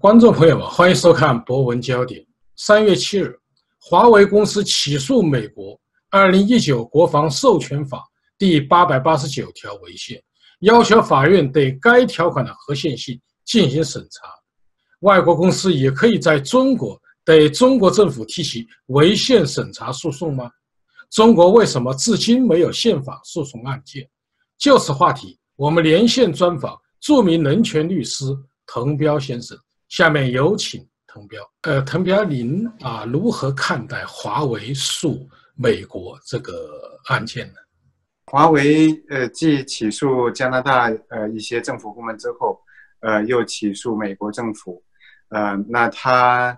观众朋友们，欢迎收看《博文焦点》。三月七日，华为公司起诉美国《二零一九国防授权法》第八百八十九条违宪，要求法院对该条款的合宪性进行审查。外国公司也可以在中国对中国政府提起违宪审查诉讼吗？中国为什么至今没有宪法诉讼案件？就此话题，我们连线专访著名人权律师滕彪先生。下面有请滕彪。呃，滕彪，您啊，如何看待华为诉美国这个案件呢？华为呃，继起诉加拿大呃一些政府部门之后，呃，又起诉美国政府，呃，那他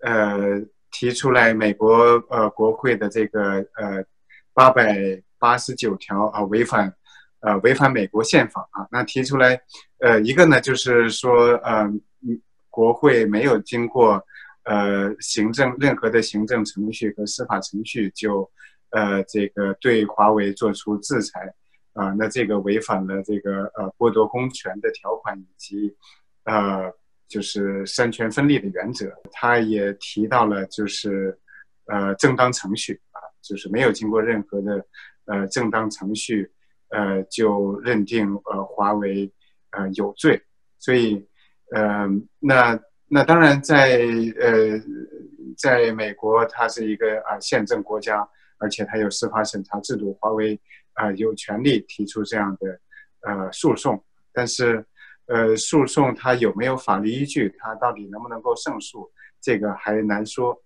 呃提出来美国呃国会的这个呃八百八十九条啊违反呃违反美国宪法啊，那提出来呃一个呢就是说呃。国会没有经过，呃，行政任何的行政程序和司法程序，就，呃，这个对华为做出制裁，啊，那这个违反了这个呃剥夺公权的条款以及，呃，就是三权分立的原则。他也提到了就是，呃，正当程序啊，就是没有经过任何的，呃，正当程序，呃，就认定呃华为，呃有罪，所以。呃，那那当然，在呃，在美国，它是一个啊宪政国家，而且它有司法审查制度，华为啊有权利提出这样的呃诉讼。但是，呃，诉讼它有没有法律依据，它到底能不能够胜诉，这个还难说。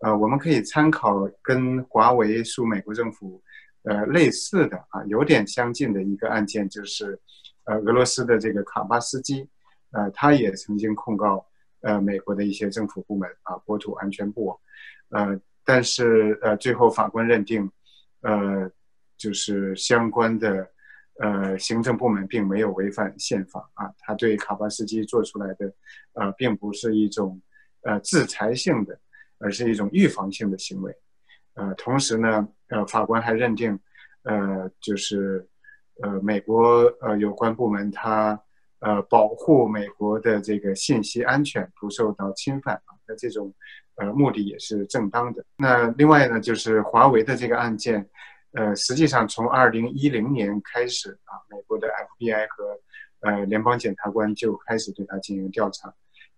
呃，我们可以参考跟华为诉美国政府呃类似的啊，有点相近的一个案件，就是呃俄罗斯的这个卡巴斯基。呃，他也曾经控告呃美国的一些政府部门啊，国土安全部，呃，但是呃最后法官认定，呃，就是相关的呃行政部门并没有违反宪法啊，他对卡巴斯基做出来的呃并不是一种呃制裁性的，而是一种预防性的行为，呃，同时呢，呃，法官还认定，呃，就是呃美国呃有关部门他。呃，保护美国的这个信息安全不受到侵犯啊，那这种呃目的也是正当的。那另外呢，就是华为的这个案件，呃，实际上从二零一零年开始啊，美国的 FBI 和呃联邦检察官就开始对他进行调查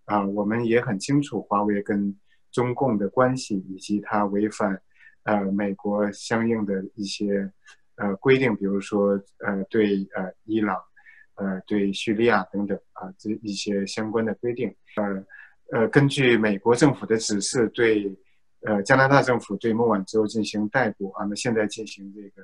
啊。我们也很清楚华为跟中共的关系，以及它违反呃美国相应的一些呃规定，比如说呃对呃伊朗。呃，对叙利亚等等啊，这一些相关的规定，呃呃，根据美国政府的指示，对呃加拿大政府对孟晚舟进行逮捕啊，那现在进行这个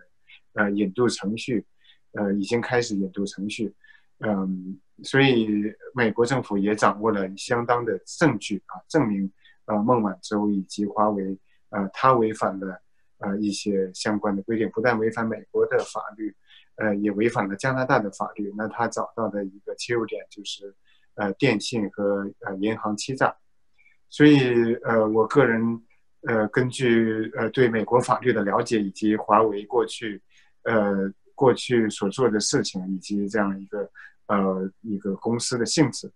呃引渡程序，呃，已经开始引渡程序，嗯，所以美国政府也掌握了相当的证据啊，证明呃孟晚舟以及华为呃他违反了呃一些相关的规定，不但违反美国的法律。呃，也违反了加拿大的法律。那他找到的一个切入点就是，呃，电信和呃银行欺诈。所以，呃，我个人，呃，根据呃对美国法律的了解，以及华为过去，呃，过去所做的事情，以及这样一个呃一个公司的性质，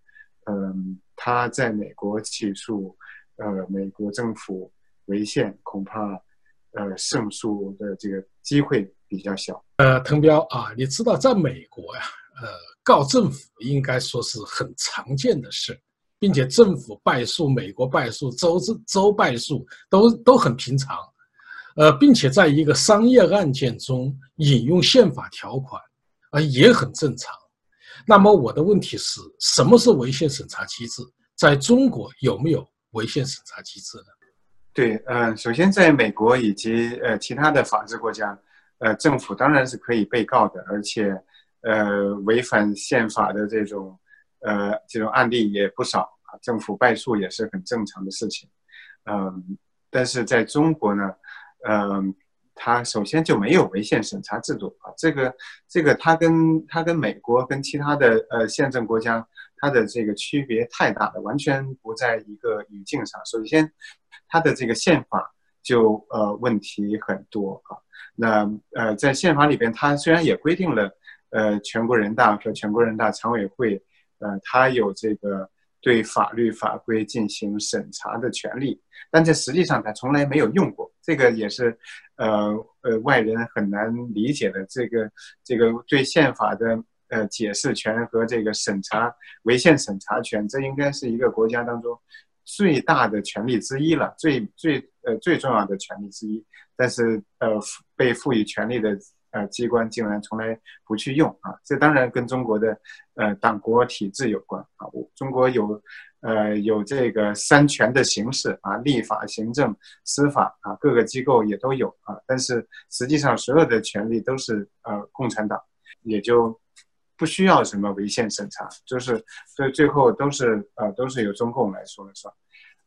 嗯，他在美国起诉，呃，美国政府违宪，恐怕，呃，胜诉的这个机会比较小。呃，滕彪啊，你知道，在美国呀，呃，告政府应该说是很常见的事，并且政府败诉、美国败诉、州州败诉都都很平常，呃，并且在一个商业案件中引用宪法条款，啊，也很正常。那么我的问题是，什么是违宪审查机制？在中国有没有违宪审查机制呢？对，呃，首先在美国以及呃其他的法治国家。呃，政府当然是可以被告的，而且，呃，违反宪法的这种，呃，这种案例也不少啊。政府败诉也是很正常的事情，嗯，但是在中国呢，嗯，它首先就没有违宪审查制度啊。这个，这个它跟它跟美国跟其他的呃宪政国家，它的这个区别太大了，完全不在一个语境上。首先，它的这个宪法就呃问题很多啊。那呃，在宪法里边，它虽然也规定了，呃，全国人大和全国人大常委会，呃，它有这个对法律法规进行审查的权利，但这实际上它从来没有用过，这个也是，呃呃外人很难理解的。这个这个对宪法的呃解释权和这个审查违宪审查权，这应该是一个国家当中最大的权利之一了，最最呃最重要的权利之一。但是呃被赋予权利的。呃，机关竟然从来不去用啊！这当然跟中国的呃党国体制有关啊。中国有呃有这个三权的形式啊，立法、行政、司法啊，各个机构也都有啊。但是实际上，所有的权利都是呃共产党，也就不需要什么违宪审查，就是所以最后都是呃都是由中共来说了算。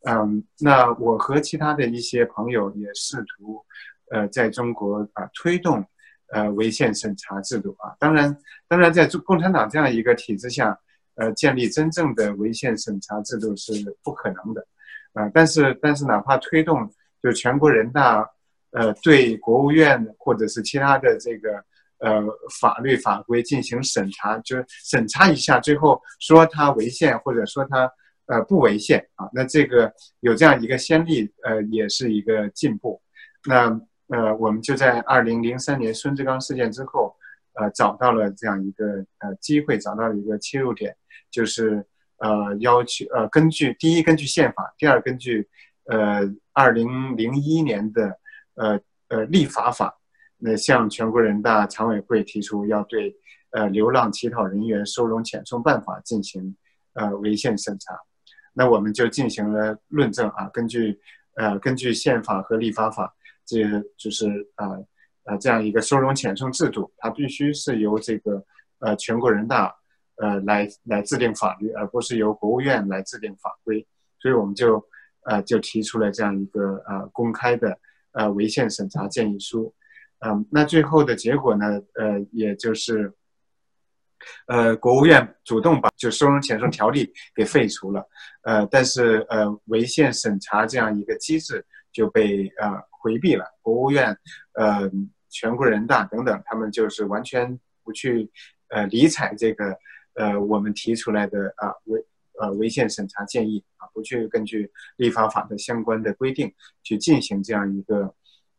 嗯，那我和其他的一些朋友也试图呃在中国啊推动。呃，违宪审查制度啊，当然，当然，在共产党这样一个体制下，呃，建立真正的违宪审查制度是不可能的，啊，但是，但是，哪怕推动，就全国人大，呃，对国务院或者是其他的这个呃法律法规进行审查，就审查一下，最后说它违宪或者说它呃不违宪啊，那这个有这样一个先例，呃，也是一个进步，那。呃，我们就在二零零三年孙志刚事件之后，呃，找到了这样一个呃机会，找到了一个切入点，就是呃要求呃根据第一根据宪法，第二根据呃二零零一年的呃呃立法法，那向全国人大常委会提出要对呃流浪乞讨人员收容遣送办法进行呃违宪审查，那我们就进行了论证啊，根据呃根据宪法和立法法。这就是啊呃这样一个收容遣送制度，它必须是由这个呃全国人大呃来来制定法律，而不是由国务院来制定法规。所以我们就呃就提出了这样一个呃公开的呃违宪审查建议书。嗯，那最后的结果呢，呃，也就是呃国务院主动把就收容遣送条例给废除了。呃，但是呃违宪审查这样一个机制就被呃。回避了国务院、呃全国人大等等，他们就是完全不去呃理睬这个呃我们提出来的啊违呃违宪审查建议啊，不去根据立法法的相关的规定去进行这样一个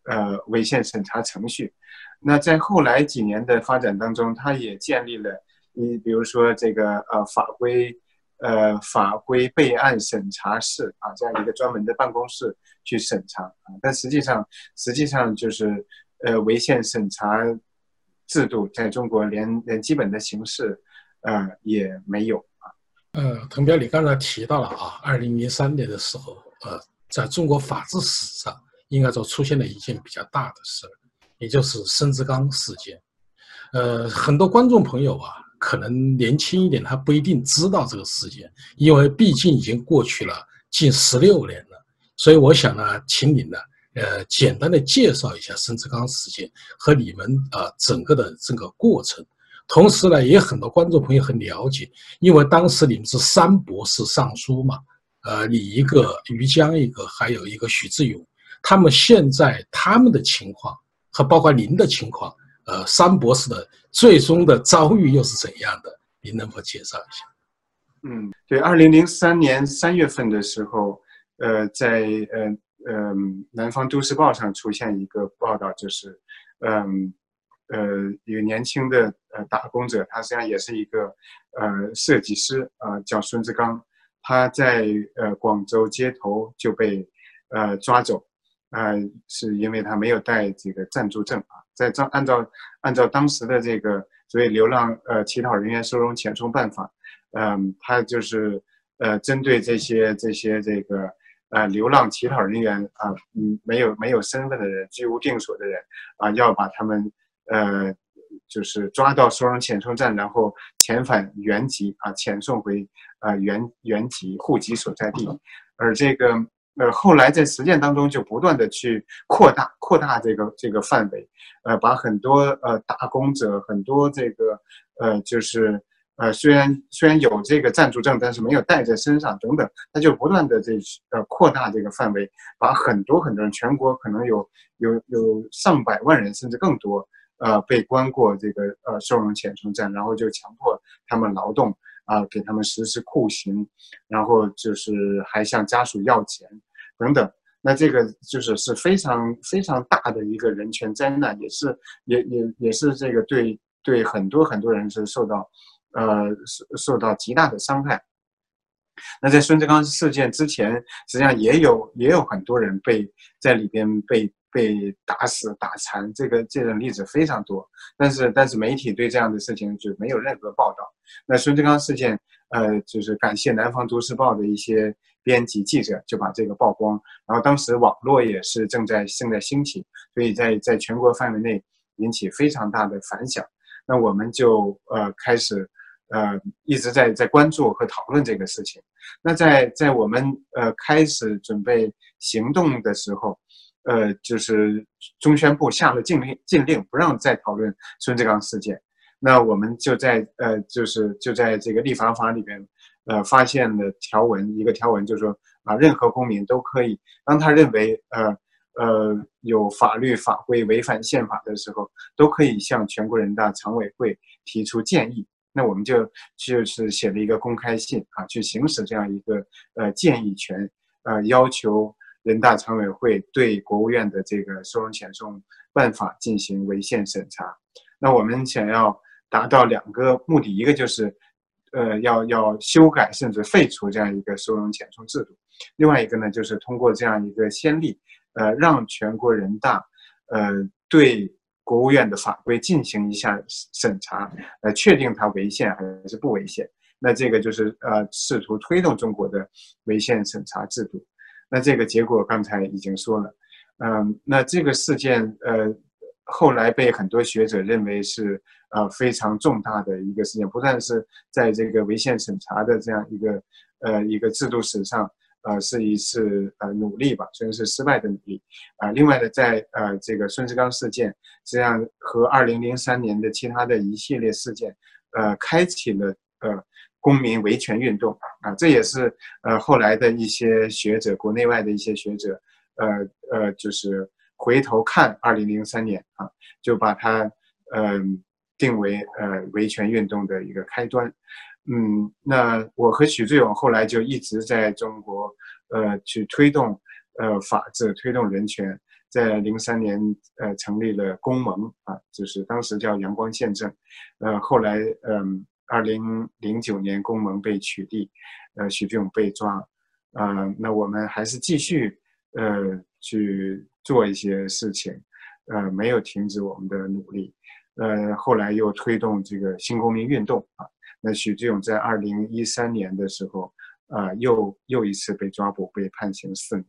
呃违宪审查程序。那在后来几年的发展当中，它也建立了你比如说这个呃法规。呃，法规备案审查室啊，这样一个专门的办公室去审查啊，但实际上，实际上就是呃，违宪审查制度在中国连连基本的形式呃也没有啊。呃，滕彪，你刚才提到了啊，二零零三年的时候，呃，在中国法治史上应该说出现了一件比较大的事儿也就是孙志刚事件。呃，很多观众朋友啊。可能年轻一点，他不一定知道这个事件，因为毕竟已经过去了近十六年了。所以我想呢，请你呢，呃，简单的介绍一下孙志刚事件和你们呃整个的这个过程。同时呢，也有很多观众朋友很了解，因为当时你们是三博士上书嘛，呃，你一个，于江一个，还有一个许志勇，他们现在他们的情况和包括您的情况。呃，三博士的最终的遭遇又是怎样的？您能否介绍一下？嗯，对，二零零三年三月份的时候，呃，在呃呃《南方都市报》上出现一个报道，就是，嗯呃，一个年轻的呃打工者，他实际上也是一个呃设计师啊，叫孙志刚，他在呃广州街头就被呃抓走，啊，是因为他没有带这个暂住证啊。在照按照按照当时的这个所谓流浪呃乞讨人员收容遣送办法，嗯，他就是呃针对这些这些这个呃流浪乞讨人员啊，嗯，没有没有身份的人，居无定所的人啊，要把他们呃就是抓到收容遣送站，然后遣返原籍啊，遣送回啊原原籍户籍所在地，而这个。呃，后来在实践当中就不断的去扩大扩大这个这个范围，呃，把很多呃打工者很多这个呃就是呃虽然虽然有这个暂住证，但是没有带在身上等等，他就不断的这呃扩大这个范围，把很多很多人全国可能有有有上百万人甚至更多呃被关过这个呃收容遣送站，然后就强迫他们劳动，啊，给他们实施酷刑，然后就是还向家属要钱等等。那这个就是是非常非常大的一个人权灾难，也是也也也是这个对对很多很多人是受到呃受受到极大的伤害。那在孙志刚事件之前，实际上也有也有很多人被在里边被被打死打残，这个这种例子非常多。但是但是媒体对这样的事情就没有任何报道。那孙志刚事件，呃，就是感谢南方都市报的一些编辑记者就把这个曝光，然后当时网络也是正在正在兴起，所以在在全国范围内引起非常大的反响。那我们就呃开始。呃，一直在在关注和讨论这个事情。那在在我们呃开始准备行动的时候，呃，就是中宣部下了禁令，禁令不让再讨论孙志刚事件。那我们就在呃，就是就在这个立法法里边，呃，发现了条文，一个条文就是说啊，任何公民都可以，当他认为呃呃有法律法规违反宪法的时候，都可以向全国人大常委会提出建议。那我们就就是写了一个公开信啊，去行使这样一个呃建议权，呃，要求人大常委会对国务院的这个收容遣送办法进行违宪审查。那我们想要达到两个目的，一个就是，呃，要要修改甚至废除这样一个收容遣送制度；另外一个呢，就是通过这样一个先例，呃，让全国人大，呃，对。国务院的法规进行一下审查，来确定它违宪还是不违宪。那这个就是呃，试图推动中国的违宪审查制度。那这个结果刚才已经说了，嗯，那这个事件呃，后来被很多学者认为是呃非常重大的一个事件，不但是在这个违宪审查的这样一个呃一个制度史上。呃，是一次呃努力吧，虽然是失败的努力。啊，另外呢，在呃这个孙志刚事件，实际上和二零零三年的其他的一系列事件，呃，开启了呃公民维权运动啊，这也是呃后来的一些学者，国内外的一些学者，呃呃，就是回头看二零零三年啊，就把它嗯定为呃维权运动的一个开端。嗯，那我和许志勇后来就一直在中国，呃，去推动，呃，法治，推动人权。在零三年，呃，成立了公盟啊，就是当时叫阳光宪政，呃，后来，嗯，二零零九年公盟被取缔，呃，许志勇被抓，呃，那我们还是继续，呃，去做一些事情，呃，没有停止我们的努力，呃，后来又推动这个新公民运动啊。那许志勇在二零一三年的时候，啊，又又一次被抓捕，被判刑四年。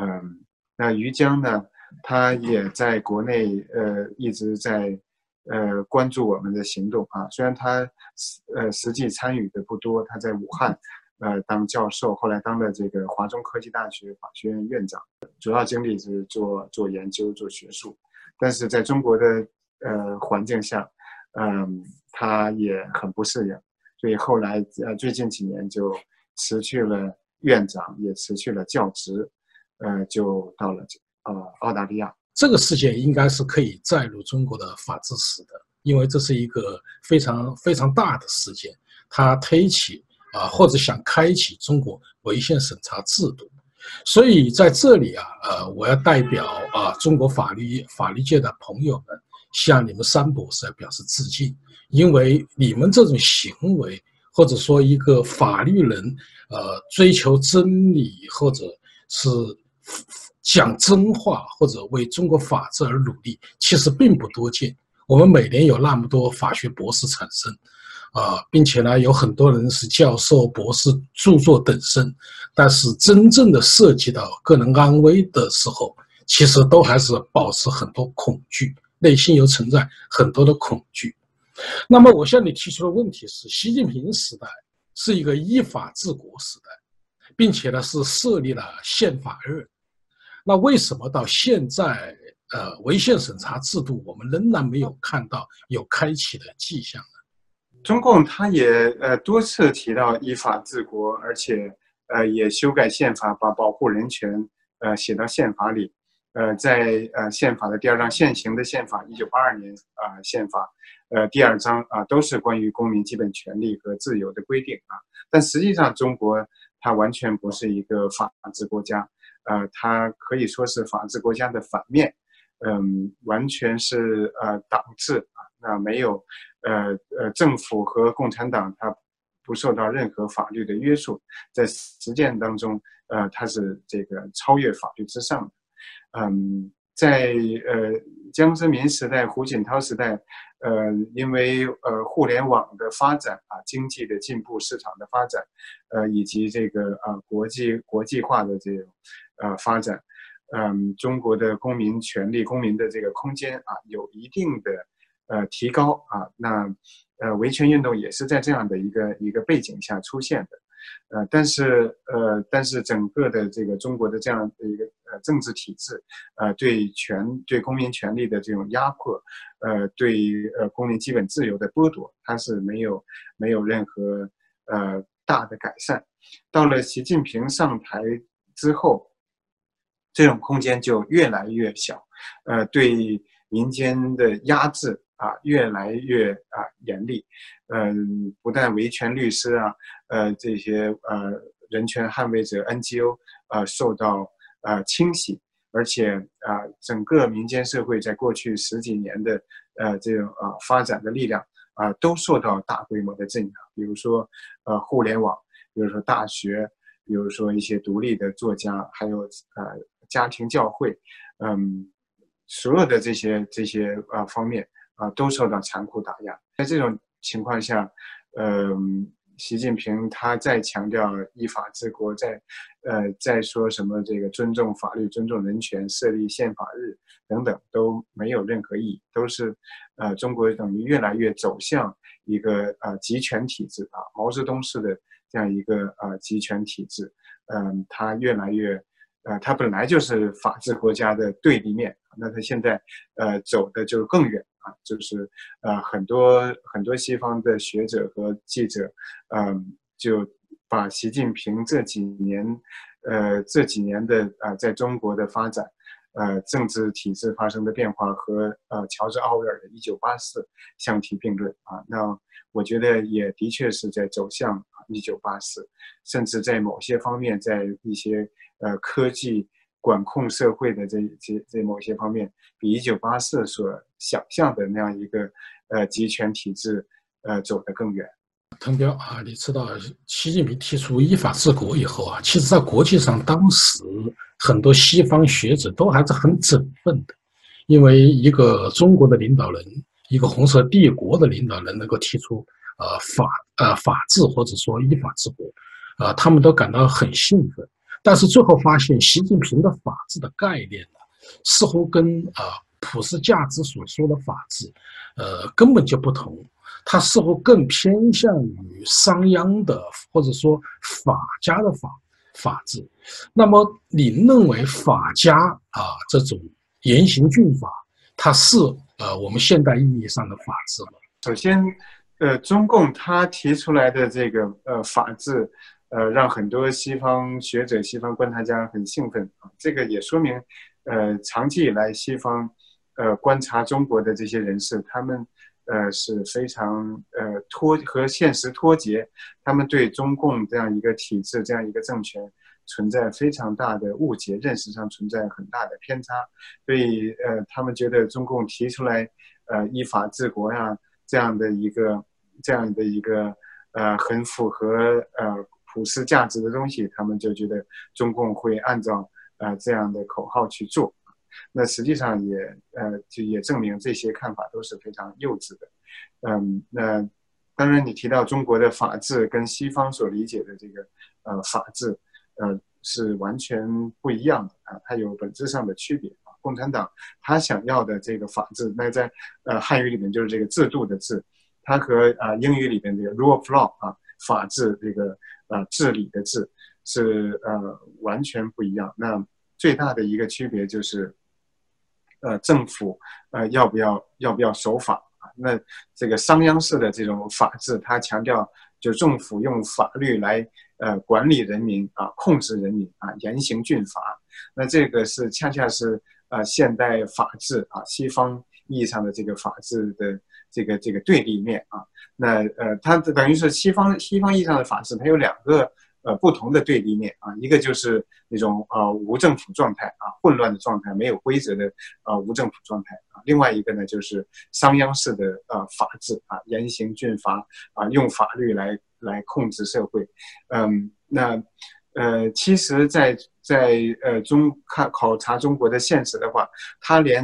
嗯，那于江呢，他也在国内，呃，一直在，呃，关注我们的行动啊。虽然他，呃，实际参与的不多，他在武汉，呃，当教授，后来当了这个华中科技大学法学院院长，主要精力是做做研究、做学术。但是在中国的，呃，环境下，嗯。他也很不适应，所以后来呃最近几年就辞去了院长，也辞去了教职，呃，就到了这呃澳大利亚。这个事件应该是可以载入中国的法治史的，因为这是一个非常非常大的事件，它推起啊或者想开启中国违宪审查制度。所以在这里啊，呃，我要代表啊中国法律法律界的朋友们，向你们三博士表示致敬。因为你们这种行为，或者说一个法律人，呃，追求真理，或者是讲真话，或者为中国法治而努力，其实并不多见。我们每年有那么多法学博士产生，啊，并且呢，有很多人是教授、博士、著作等身，但是真正的涉及到个人安危的时候，其实都还是保持很多恐惧，内心又存在很多的恐惧。那么，我向你提出的问题是：习近平时代是一个依法治国时代，并且呢是设立了宪法二。那为什么到现在，呃，违宪审查制度我们仍然没有看到有开启的迹象呢？中共他也呃多次提到依法治国，而且呃也修改宪法，把保护人权呃写到宪法里。呃，在呃宪法的第二章现行的宪法，一九八二年啊宪法。呃第二章啊，都是关于公民基本权利和自由的规定啊。但实际上，中国它完全不是一个法治国家，呃，它可以说是法治国家的反面，嗯，完全是呃党治啊，那没有呃呃政府和共产党它不受到任何法律的约束，在实践当中，呃，它是这个超越法律之上的，嗯。在呃江泽民时代、胡锦涛时代，呃，因为呃互联网的发展啊，经济的进步、市场的发展，呃，以及这个啊国际国际化的这种呃发展，嗯，中国的公民权利、公民的这个空间啊，有一定的呃提高啊。那呃维权运动也是在这样的一个一个背景下出现的。呃，但是呃，但是整个的这个中国的这样的一个呃政治体制，呃，对权对公民权利的这种压迫，呃，对呃公民基本自由的剥夺，它是没有没有任何呃大的改善。到了习近平上台之后，这种空间就越来越小，呃，对民间的压制。啊，越来越啊严厉，嗯，不但维权律师啊，呃，这些呃人权捍卫者 NGO 啊受到呃清洗，而且啊整个民间社会在过去十几年的呃这种啊发展的力量啊都受到大规模的镇压，比如说呃互联网，比如说大学，比如说一些独立的作家，还有呃家庭教会，嗯，所有的这些这些啊方面。啊，都受到残酷打压。在这种情况下，嗯，习近平他再强调依法治国，在呃再说什么这个尊重法律、尊重人权、设立宪法日等等，都没有任何意义。都是呃，中国等于越来越走向一个呃集权体制啊，毛泽东式的这样一个呃集权体制。嗯，他越来越呃，他本来就是法治国家的对立面，那他现在呃走的就更远。啊，就是呃，很多很多西方的学者和记者，嗯，就把习近平这几年，呃，这几年的啊，在中国的发展，呃，政治体制发生的变化和呃，乔治奥威尔的《一九八四》相提并论啊。那我觉得也的确是在走向《一九八四》，甚至在某些方面，在一些呃科技。管控社会的这这这某些方面，比一九八四所想象的那样一个呃集权体制呃走得更远。滕彪啊，你知道习近平提出依法治国以后啊，其实在国际上当时很多西方学者都还是很振奋的，因为一个中国的领导人，一个红色帝国的领导人能够提出呃法呃法治或者说依法治国，啊，他们都感到很兴奋。但是最后发现，习近平的法治的概念呢，似乎跟啊普世价值所说的法治，呃根本就不同。它似乎更偏向于商鞅的或者说法家的法法治。那么，你认为法家啊这种严刑峻法，它是呃我们现代意义上的法治吗？首先，呃，中共他提出来的这个呃法治。呃，让很多西方学者、西方观察家很兴奋啊！这个也说明，呃，长期以来西方，呃，观察中国的这些人士，他们，呃，是非常呃脱和现实脱节，他们对中共这样一个体制、这样一个政权存在非常大的误解，认识上存在很大的偏差，所以呃，他们觉得中共提出来，呃，依法治国呀，这样的一个这样的一个呃，很符合呃。普世价值的东西，他们就觉得中共会按照呃这样的口号去做，那实际上也呃就也证明这些看法都是非常幼稚的。嗯，那当然你提到中国的法治跟西方所理解的这个呃法治呃是完全不一样的啊，它有本质上的区别。共产党他想要的这个法治，那在呃汉语里面就是这个制度的治，它和啊英语里面这个 rule of law 啊法治这个。啊，治理的治是呃完全不一样。那最大的一个区别就是，呃，政府呃要不要要不要守法啊？那这个商鞅式的这种法治，它强调就政府用法律来呃管理人民啊，控制人民啊，严刑峻法。那这个是恰恰是呃现代法治啊，西方意义上的这个法治的这个这个对立面啊。那呃，它等于是西方西方意义上的法治，它有两个呃不同的对立面啊，一个就是那种呃无政府状态啊，混乱的状态，没有规则的呃无政府状态啊，另外一个呢就是商鞅式的呃法治啊，严刑峻法啊，用法律来来控制社会，嗯，那呃，其实，在在呃中看考察中国的现实的话，它连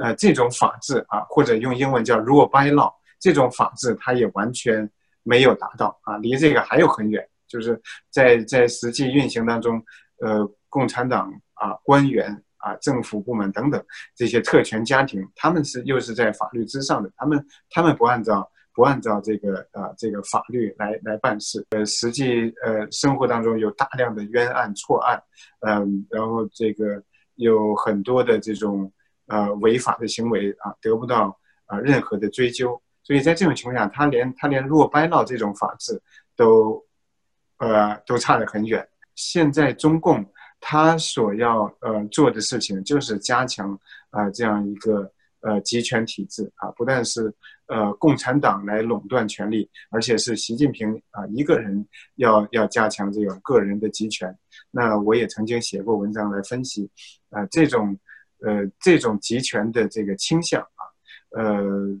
呃这种法治啊，或者用英文叫 rule by law。这种法治，它也完全没有达到啊，离这个还有很远。就是在在实际运行当中，呃，共产党啊，官员啊，政府部门等等这些特权家庭，他们是又是在法律之上的，他们他们不按照不按照这个呃这个法律来来办事，呃，实际呃生活当中有大量的冤案错案，嗯，然后这个有很多的这种呃违法的行为啊，得不到啊任何的追究。所以在这种情况下，他连他连弱掰闹这种法治都，呃，都差得很远。现在中共他所要呃做的事情，就是加强啊这样一个呃集权体制啊，不但是呃共产党来垄断权力，而且是习近平啊一个人要要加强这个个人的集权。那我也曾经写过文章来分析啊这种呃这种集权的这个倾向啊，呃。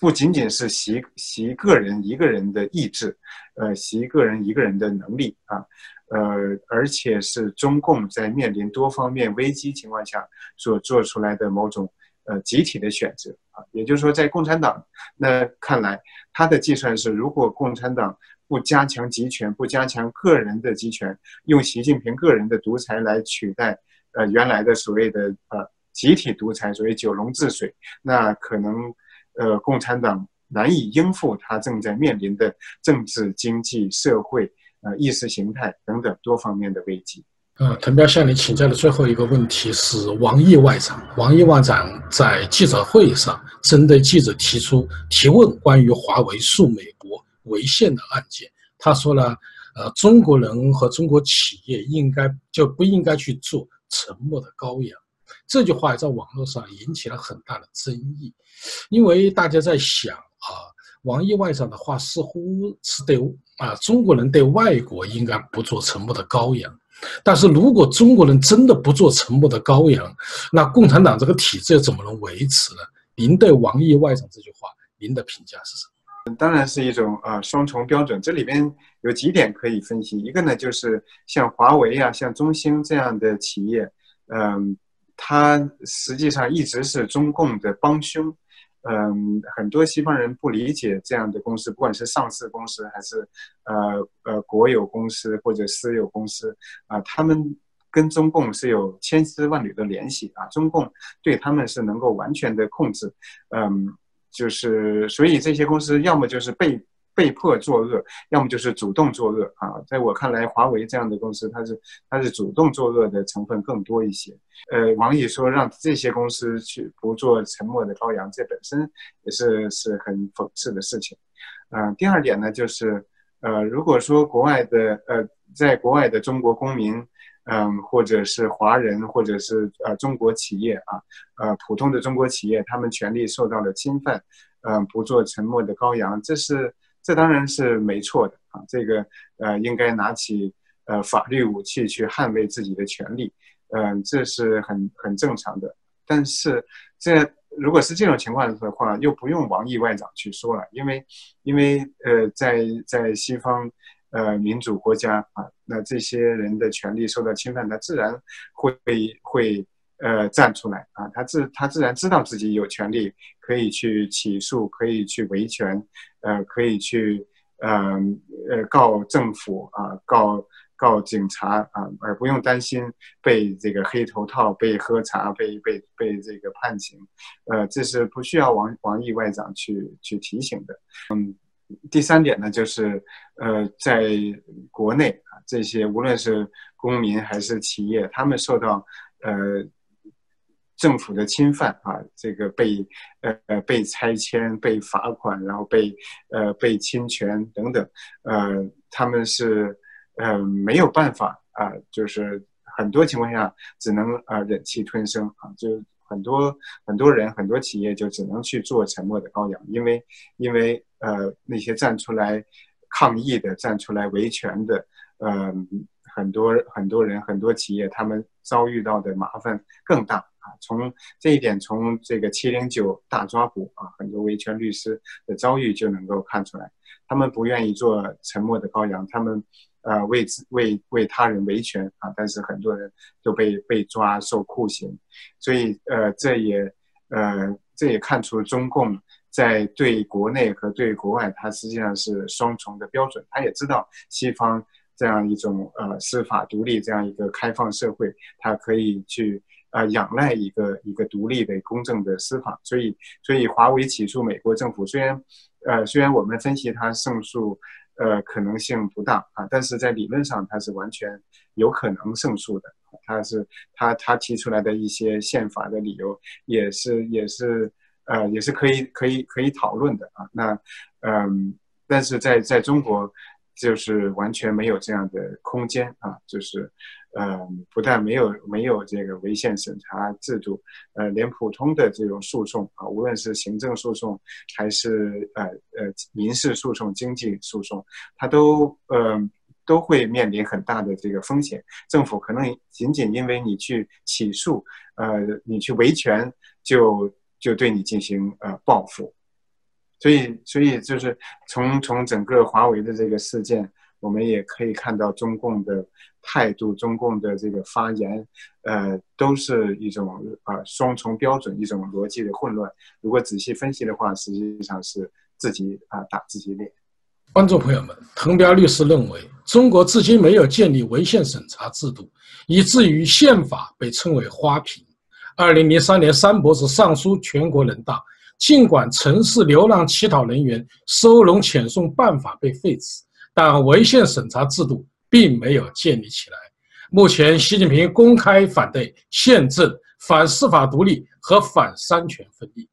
不仅仅是习习个人一个人的意志，呃，习个人一个人的能力啊，呃，而且是中共在面临多方面危机情况下所做出来的某种呃集体的选择啊。也就是说，在共产党那看来，他的计算是，如果共产党不加强集权，不加强个人的集权，用习近平个人的独裁来取代呃原来的所谓的呃集体独裁，所谓九龙治水，那可能。呃，共产党难以应付他正在面临的政治、经济、社会、呃意识形态等等多方面的危机。呃，滕彪向你请教的最后一个问题是王毅外长。王毅外长在记者会上针对记者提出提问关于华为诉美国违宪的案件，他说了，呃，中国人和中国企业应该就不应该去做沉默的羔羊。这句话在网络上引起了很大的争议，因为大家在想啊，王毅外长的话似乎是对啊中国人对外国应该不做沉默的羔羊，但是如果中国人真的不做沉默的羔羊，那共产党这个体制怎么能维持呢？您对王毅外长这句话，您的评价是什么？当然是一种啊双重标准，这里边有几点可以分析，一个呢就是像华为啊、像中兴这样的企业，嗯。它实际上一直是中共的帮凶，嗯，很多西方人不理解这样的公司，不管是上市公司还是呃呃国有公司或者私有公司啊，他们跟中共是有千丝万缕的联系啊，中共对他们是能够完全的控制，嗯，就是所以这些公司要么就是被。被迫作恶，要么就是主动作恶啊！在我看来，华为这样的公司，它是它是主动作恶的成分更多一些。呃，王毅说让这些公司去不做沉默的羔羊，这本身也是是很讽刺的事情。嗯，第二点呢，就是呃，如果说国外的呃，在国外的中国公民，嗯，或者是华人，或者是呃中国企业啊，呃，普通的中国企业，他们权利受到了侵犯，嗯，不做沉默的羔羊，这是。这当然是没错的啊，这个呃应该拿起呃法律武器去捍卫自己的权利，嗯，这是很很正常的。但是这如果是这种情况的话，又不用王毅外长去说了，因为因为呃在在西方呃民主国家啊，那这些人的权利受到侵犯，他自然会会。呃，站出来啊！他自他自然知道自己有权利可以去起诉，可以去维权，呃，可以去呃呃告政府啊，告告警察啊，而不用担心被这个黑头套、被喝茶、被被被这个判刑。呃，这是不需要王王毅外长去去提醒的。嗯，第三点呢，就是呃，在国内啊，这些无论是公民还是企业，他们受到呃。政府的侵犯啊，这个被呃被拆迁、被罚款，然后被呃被侵权等等，呃，他们是呃没有办法啊，就是很多情况下只能啊忍气吞声啊，就很多很多人很多企业就只能去做沉默的羔羊，因为因为呃那些站出来抗议的、站出来维权的，呃很多很多人很多企业他们遭遇到的麻烦更大啊。从这一点，从这个七零九大抓捕啊，很多维权律师的遭遇就能够看出来，他们不愿意做沉默的羔羊，他们。呃，为为为他人维权啊，但是很多人都被被抓受酷刑，所以呃，这也呃这也看出中共在对国内和对国外，它实际上是双重的标准。他也知道西方这样一种呃司法独立这样一个开放社会，它可以去呃仰赖一个一个独立的公正的司法。所以所以华为起诉美国政府，虽然呃虽然我们分析它胜诉。呃，可能性不大啊，但是在理论上它是完全有可能胜诉的。他是他他提出来的一些宪法的理由，也是也是呃也是可以可以可以讨论的啊。那嗯，但是在在中国。就是完全没有这样的空间啊！就是，呃，不但没有没有这个违宪审查制度，呃，连普通的这种诉讼啊，无论是行政诉讼还是呃呃民事诉讼、经济诉讼，它都呃都会面临很大的这个风险。政府可能仅仅因为你去起诉，呃，你去维权，就就对你进行呃报复。所以，所以就是从从整个华为的这个事件，我们也可以看到中共的态度，中共的这个发言，呃，都是一种啊双重标准，一种逻辑的混乱。如果仔细分析的话，实际上是自己啊打自己脸。观众朋友们，滕彪律师认为，中国至今没有建立违宪审查制度，以至于宪法被称为花瓶。二零零三年，三博士上书全国人大。尽管城市流浪乞讨人员收容遣送办法被废止，但违宪审查制度并没有建立起来。目前，习近平公开反对宪政、反司法独立和反三权分立，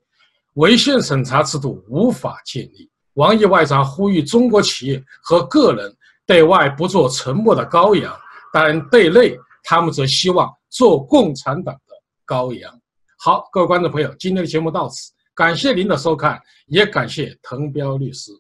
违宪审查制度无法建立。王毅外长呼吁中国企业和个人对外不做沉默的羔羊，但对内他们则希望做共产党的羔羊。好，各位观众朋友，今天的节目到此。感谢您的收看，也感谢滕彪律师。